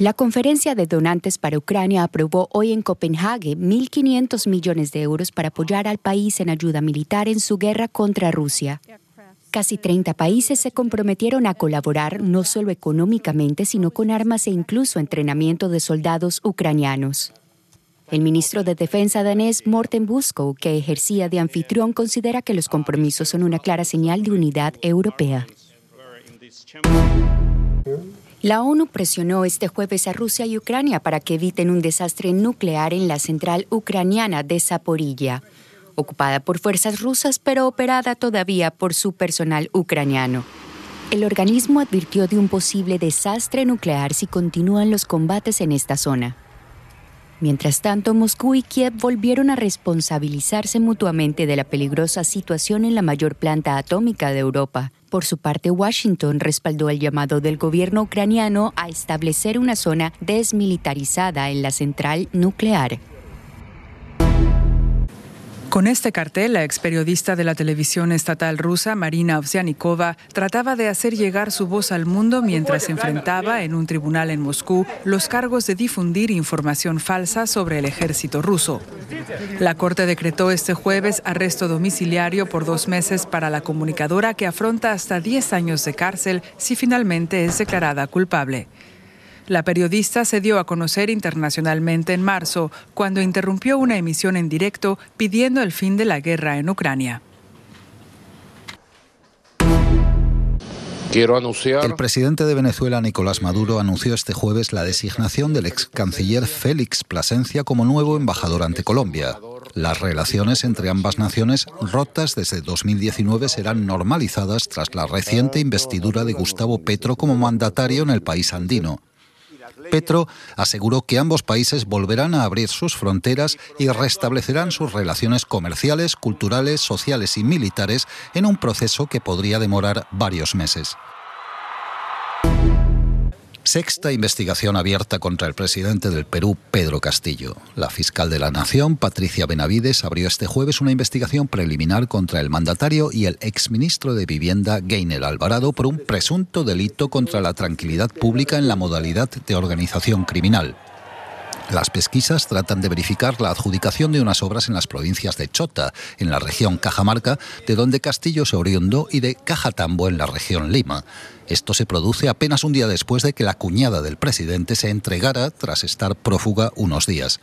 La conferencia de donantes para Ucrania aprobó hoy en Copenhague 1.500 millones de euros para apoyar al país en ayuda militar en su guerra contra Rusia. Casi 30 países se comprometieron a colaborar no solo económicamente, sino con armas e incluso entrenamiento de soldados ucranianos. El ministro de Defensa danés Morten Buskow, que ejercía de anfitrión, considera que los compromisos son una clara señal de unidad europea. La ONU presionó este jueves a Rusia y Ucrania para que eviten un desastre nuclear en la central ucraniana de Zaporilla, ocupada por fuerzas rusas pero operada todavía por su personal ucraniano. El organismo advirtió de un posible desastre nuclear si continúan los combates en esta zona. Mientras tanto, Moscú y Kiev volvieron a responsabilizarse mutuamente de la peligrosa situación en la mayor planta atómica de Europa. Por su parte, Washington respaldó el llamado del gobierno ucraniano a establecer una zona desmilitarizada en la central nuclear. Con este cartel, la ex periodista de la televisión estatal rusa, Marina Ovsianikova, trataba de hacer llegar su voz al mundo mientras enfrentaba en un tribunal en Moscú los cargos de difundir información falsa sobre el ejército ruso. La Corte decretó este jueves arresto domiciliario por dos meses para la comunicadora que afronta hasta 10 años de cárcel si finalmente es declarada culpable. La periodista se dio a conocer internacionalmente en marzo, cuando interrumpió una emisión en directo pidiendo el fin de la guerra en Ucrania. El presidente de Venezuela, Nicolás Maduro, anunció este jueves la designación del ex canciller Félix Plasencia como nuevo embajador ante Colombia. Las relaciones entre ambas naciones, rotas desde 2019, serán normalizadas tras la reciente investidura de Gustavo Petro como mandatario en el país andino. Petro aseguró que ambos países volverán a abrir sus fronteras y restablecerán sus relaciones comerciales, culturales, sociales y militares en un proceso que podría demorar varios meses. Sexta investigación abierta contra el presidente del Perú, Pedro Castillo. La fiscal de la Nación, Patricia Benavides, abrió este jueves una investigación preliminar contra el mandatario y el exministro de Vivienda, Gainer Alvarado, por un presunto delito contra la tranquilidad pública en la modalidad de organización criminal. Las pesquisas tratan de verificar la adjudicación de unas obras en las provincias de Chota, en la región Cajamarca, de donde Castillo se oriundó, y de Cajatambo, en la región Lima. Esto se produce apenas un día después de que la cuñada del presidente se entregara tras estar prófuga unos días.